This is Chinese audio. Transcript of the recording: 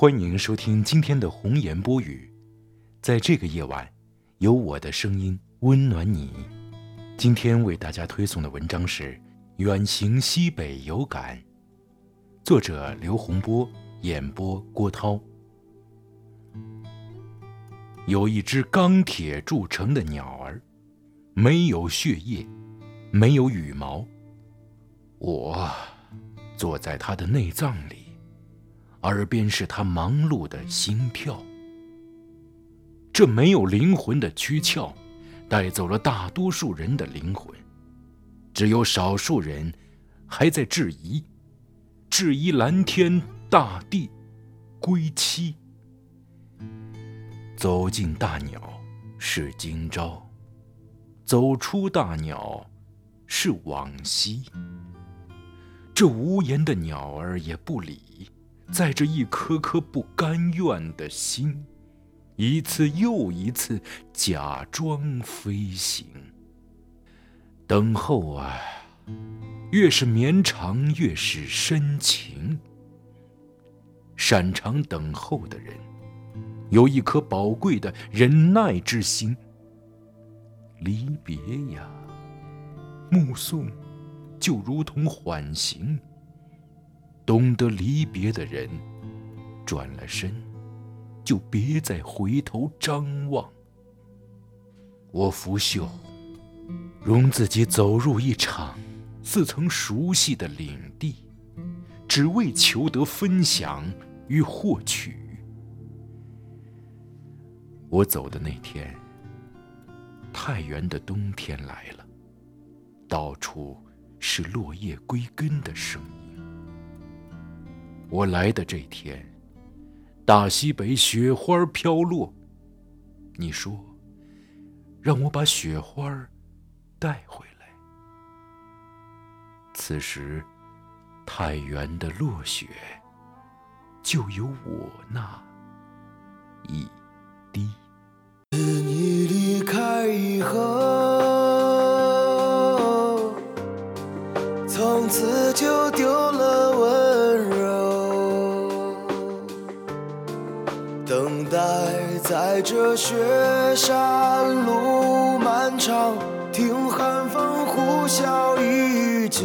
欢迎收听今天的红颜播语，在这个夜晚，有我的声音温暖你。今天为大家推送的文章是《远行西北有感》，作者刘洪波，演播郭涛。有一只钢铁铸成的鸟儿，没有血液，没有羽毛。我坐在它的内脏里。耳边是他忙碌的心跳。这没有灵魂的躯壳，带走了大多数人的灵魂，只有少数人还在质疑，质疑蓝天大地，归期。走进大鸟是今朝，走出大鸟是往昔。这无言的鸟儿也不理。载着一颗颗不甘愿的心，一次又一次假装飞行。等候啊，越是绵长，越是深情。擅长等候的人，有一颗宝贵的忍耐之心。离别呀，目送，就如同缓行。懂得离别的人，转了身，就别再回头张望。我拂袖，容自己走入一场似曾熟悉的领地，只为求得分享与获取。我走的那天，太原的冬天来了，到处是落叶归根的声音。我来的这天，大西北雪花飘落。你说，让我把雪花带回来。此时，太原的落雪，就有我那一滴。自你离开以后，从此就丢了这雪山路漫长，听寒风呼啸依旧，